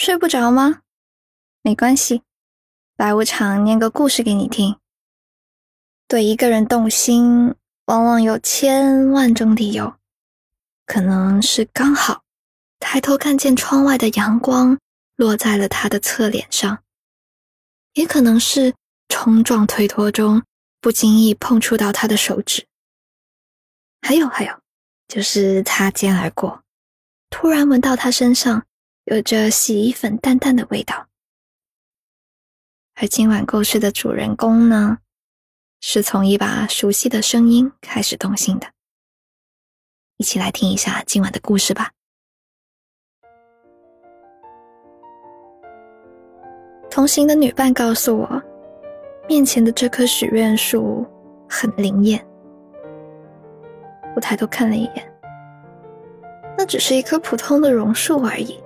睡不着吗？没关系，白无常念个故事给你听。对一个人动心，往往有千万种理由，可能是刚好抬头看见窗外的阳光落在了他的侧脸上，也可能是冲撞推脱中不经意碰触到他的手指，还有还有，就是擦肩而过，突然闻到他身上。有着洗衣粉淡淡的味道，而今晚故事的主人公呢，是从一把熟悉的声音开始动心的。一起来听一下今晚的故事吧。同行的女伴告诉我，面前的这棵许愿树很灵验。我抬头看了一眼，那只是一棵普通的榕树而已。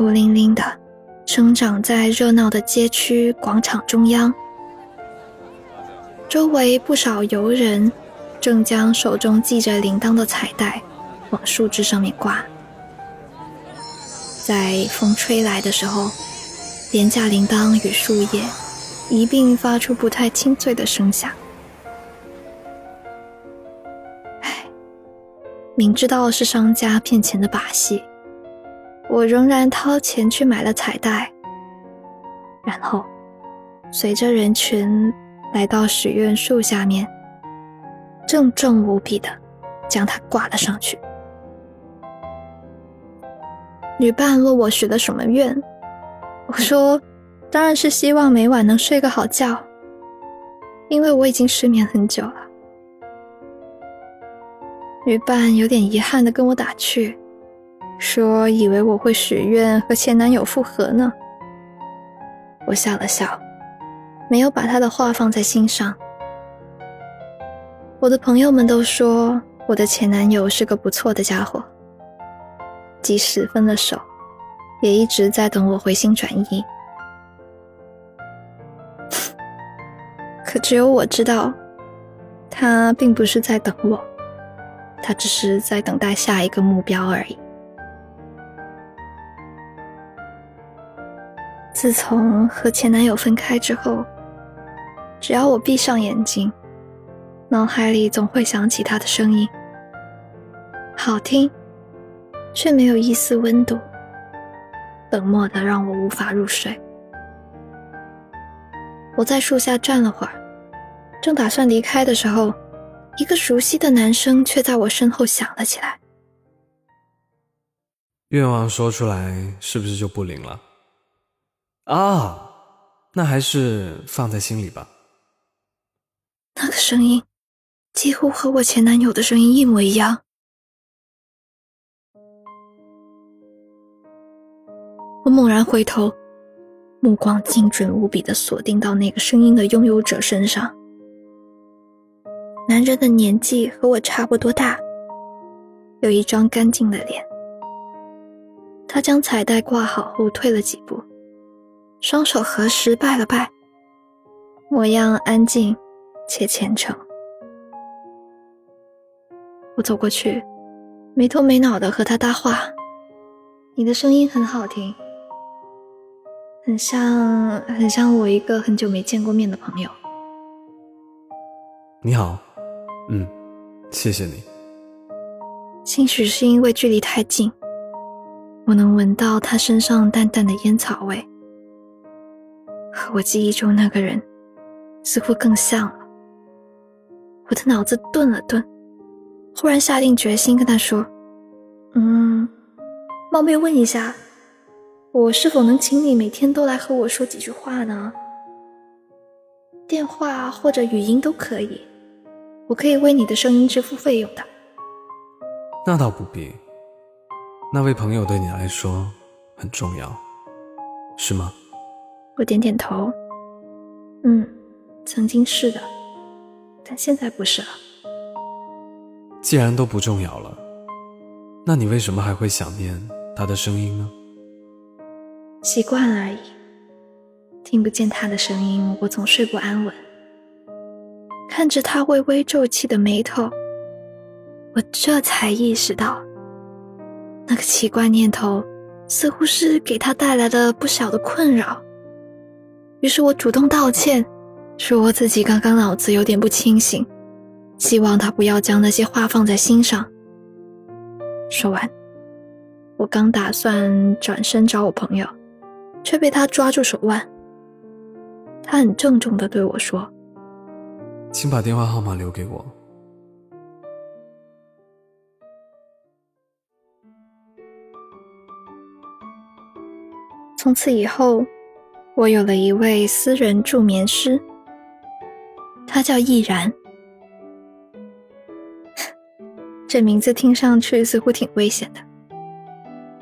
孤零零的，生长在热闹的街区广场中央。周围不少游人正将手中系着铃铛的彩带往树枝上面挂。在风吹来的时候，廉价铃铛与树叶一并发出不太清脆的声响。唉，明知道是商家骗钱的把戏。我仍然掏钱去买了彩带，然后随着人群来到许愿树下面，郑重无比的将它挂了上去。女伴问我许了什么愿，我说当然是希望每晚能睡个好觉，因为我已经失眠很久了。女伴有点遗憾的跟我打趣。说以为我会许愿和前男友复合呢。我笑了笑，没有把他的话放在心上。我的朋友们都说我的前男友是个不错的家伙，即使分了手，也一直在等我回心转意。可只有我知道，他并不是在等我，他只是在等待下一个目标而已。自从和前男友分开之后，只要我闭上眼睛，脑海里总会想起他的声音，好听，却没有一丝温度，冷漠的让我无法入睡。我在树下站了会儿，正打算离开的时候，一个熟悉的男声却在我身后响了起来：“愿望说出来，是不是就不灵了？”啊，那还是放在心里吧。那个声音几乎和我前男友的声音一模一样。我猛然回头，目光精准无比的锁定到那个声音的拥有者身上。男人的年纪和我差不多大，有一张干净的脸。他将彩带挂好后退了几步。双手合十拜了拜，模样安静且虔诚。我走过去，没头没脑的和他搭话：“你的声音很好听，很像很像我一个很久没见过面的朋友。”你好，嗯，谢谢你。兴许是因为距离太近，我能闻到他身上淡淡的烟草味。我记忆中那个人似乎更像了。我的脑子顿了顿，忽然下定决心跟他说：“嗯，冒昧问一下，我是否能请你每天都来和我说几句话呢？电话或者语音都可以，我可以为你的声音支付费用的。”那倒不必。那位朋友对你来说很重要，是吗？我点点头，嗯，曾经是的，但现在不是了。既然都不重要了，那你为什么还会想念他的声音呢？习惯而已。听不见他的声音，我总睡不安稳。看着他微微皱起的眉头，我这才意识到，那个奇怪念头似乎是给他带来了不小的困扰。于是我主动道歉，说我自己刚刚脑子有点不清醒，希望他不要将那些话放在心上。说完，我刚打算转身找我朋友，却被他抓住手腕。他很郑重地对我说：“请把电话号码留给我。”从此以后，我有了一位私人助眠师，他叫易然。这名字听上去似乎挺危险的，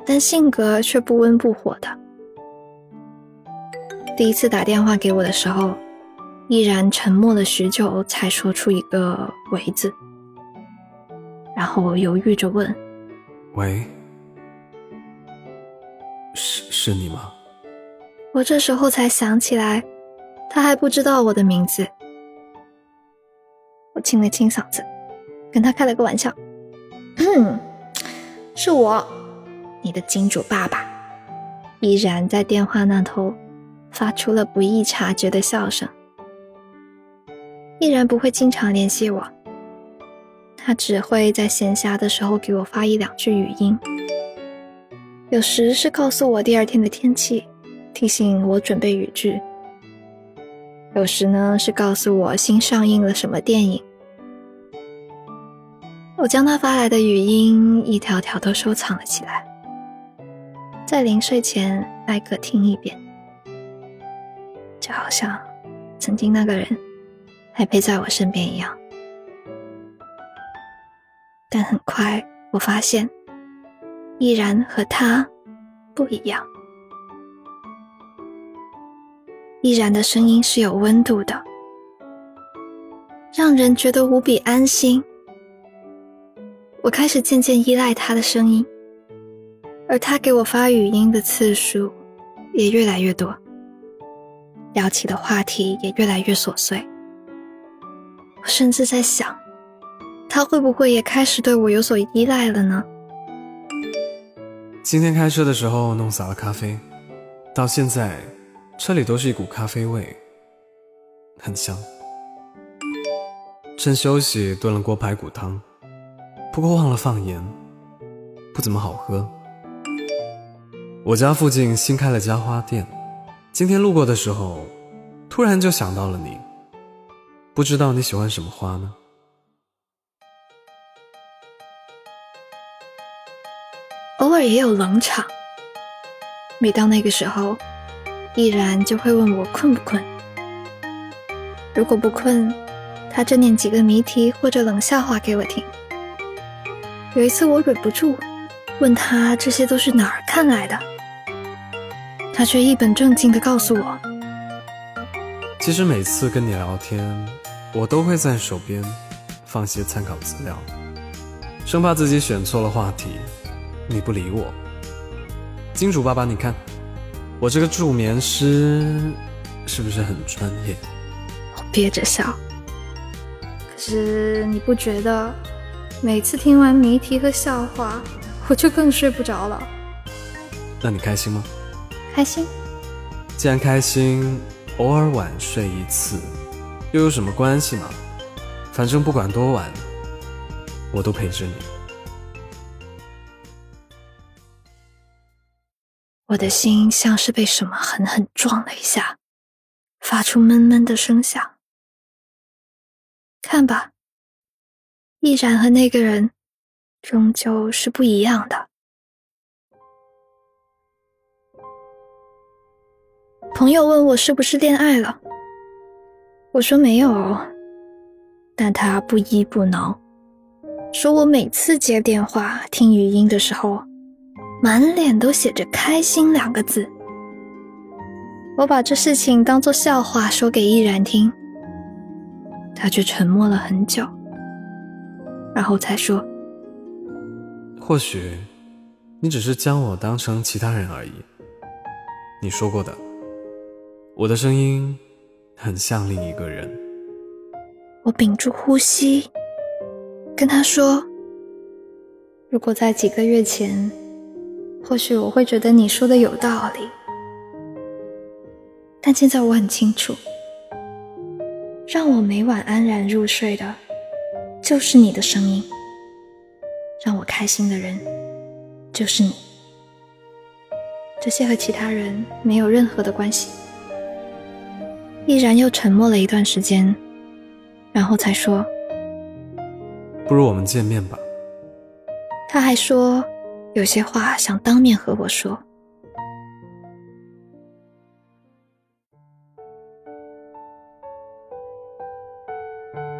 但性格却不温不火的。第一次打电话给我的时候，易然沉默了许久，才说出一个“喂”字，然后犹豫着问：“喂。”是是你吗？我这时候才想起来，他还不知道我的名字。我清了清嗓子，跟他开了个玩笑：“是我，你的金主爸爸。”依然在电话那头发出了不易察觉的笑声。依然不会经常联系我，他只会在闲暇的时候给我发一两句语音。有时是告诉我第二天的天气，提醒我准备语句；有时呢是告诉我新上映了什么电影。我将他发来的语音一条条都收藏了起来，在临睡前挨个听一遍，就好像曾经那个人还陪在我身边一样。但很快我发现。依然和他不一样。依然的声音是有温度的，让人觉得无比安心。我开始渐渐依赖他的声音，而他给我发语音的次数也越来越多，聊起的话题也越来越琐碎。我甚至在想，他会不会也开始对我有所依赖了呢？今天开车的时候弄洒了咖啡，到现在车里都是一股咖啡味，很香。趁休息炖了锅排骨汤，不过忘了放盐，不怎么好喝。我家附近新开了家花店，今天路过的时候，突然就想到了你。不知道你喜欢什么花呢？偶尔也有冷场，每到那个时候，必然就会问我困不困。如果不困，他就念几个谜题或者冷笑话给我听。有一次我忍不住问他这些都是哪儿看来的，他却一本正经地告诉我：其实每次跟你聊天，我都会在手边放些参考资料，生怕自己选错了话题。你不理我，金主爸爸，你看我这个助眠师是不是很专业？我憋着笑，可是你不觉得每次听完谜题和笑话，我就更睡不着了？那你开心吗？开心。既然开心，偶尔晚睡一次，又有什么关系呢？反正不管多晚，我都陪着你。我的心像是被什么狠狠撞了一下，发出闷闷的声响。看吧，易然和那个人终究是不一样的。朋友问我是不是恋爱了，我说没有，但他不依不挠，说我每次接电话听语音的时候。满脸都写着“开心”两个字。我把这事情当做笑话说给依然听，他却沉默了很久，然后才说：“或许你只是将我当成其他人而已。你说过的，我的声音很像另一个人。”我屏住呼吸，跟他说：“如果在几个月前……”或许我会觉得你说的有道理。但现在我很清楚，让我每晚安然入睡的，就是你的声音；让我开心的人，就是你。这些和其他人没有任何的关系。毅然又沉默了一段时间，然后才说：“不如我们见面吧。”他还说有些话想当面和我说。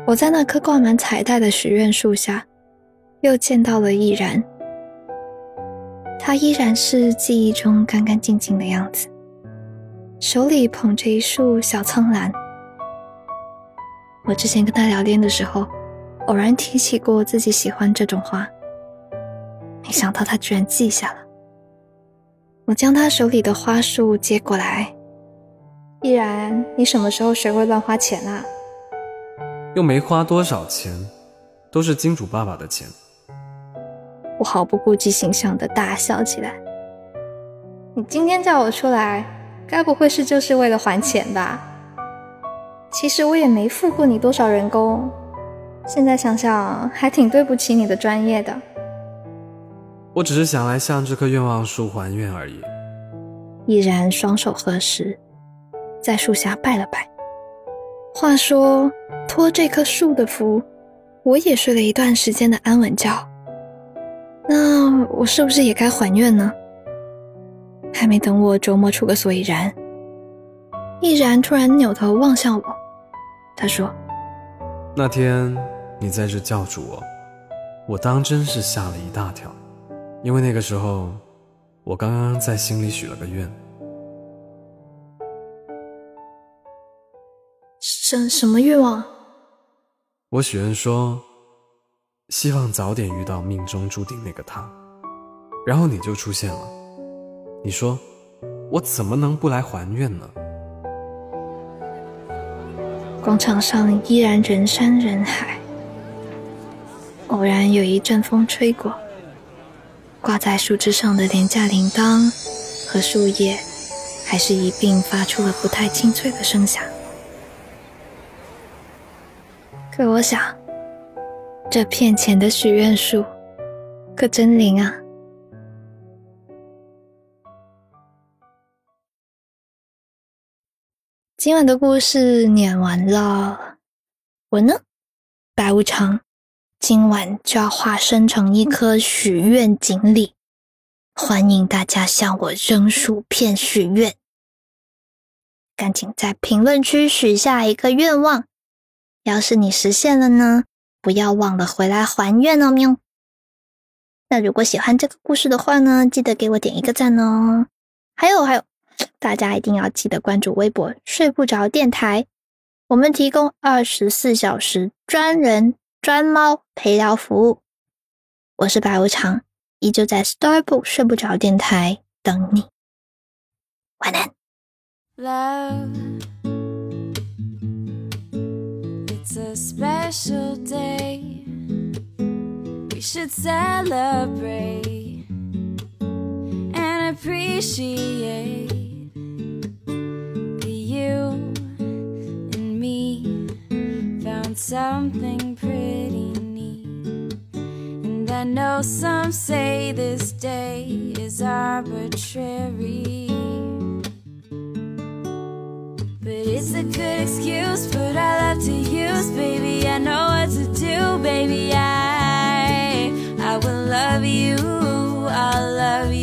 我在那棵挂满彩带的许愿树下，又见到了毅然。他依然是记忆中干干净净的样子，手里捧着一束小苍兰。我之前跟他聊天的时候，偶然提起过自己喜欢这种花，没想到他居然记下了。我将他手里的花束接过来，依然，你什么时候学会乱花钱啊？又没花多少钱，都是金主爸爸的钱。我毫不顾忌形象的大笑起来。你今天叫我出来，该不会是就是为了还钱吧？其实我也没付过你多少人工，现在想想还挺对不起你的专业的。我只是想来向这棵愿望树还愿而已。毅然双手合十，在树下拜了拜。话说。托这棵树的福，我也睡了一段时间的安稳觉。那我是不是也该还愿呢？还没等我琢磨出个所以然，毅然突然扭头望向我，他说：“那天你在这叫住我，我当真是吓了一大跳，因为那个时候我刚刚在心里许了个愿。什什么愿望？”我许愿说，希望早点遇到命中注定那个他，然后你就出现了。你说，我怎么能不来还愿呢？广场上依然人山人海，偶然有一阵风吹过，挂在树枝上的廉价铃铛和树叶，还是一并发出了不太清脆的声响。可我想，这片前的许愿树可真灵啊！今晚的故事念完了，我呢，白无常，今晚就要化身成一颗许愿锦鲤，欢迎大家向我扔薯片许愿。赶紧在评论区许下一个愿望。要是你实现了呢，不要忘了回来还愿哦，喵。那如果喜欢这个故事的话呢，记得给我点一个赞哦。还有还有，大家一定要记得关注微博“睡不着电台”，我们提供二十四小时专人专猫陪聊服务。我是白无常，依旧在 Starbook 睡不着电台等你。晚安。Love. It's a special day. We should celebrate and appreciate that you and me found something know some say this day is arbitrary. But it's a good excuse, but I love to use, baby. I know what to do, baby. I I will love you. I'll love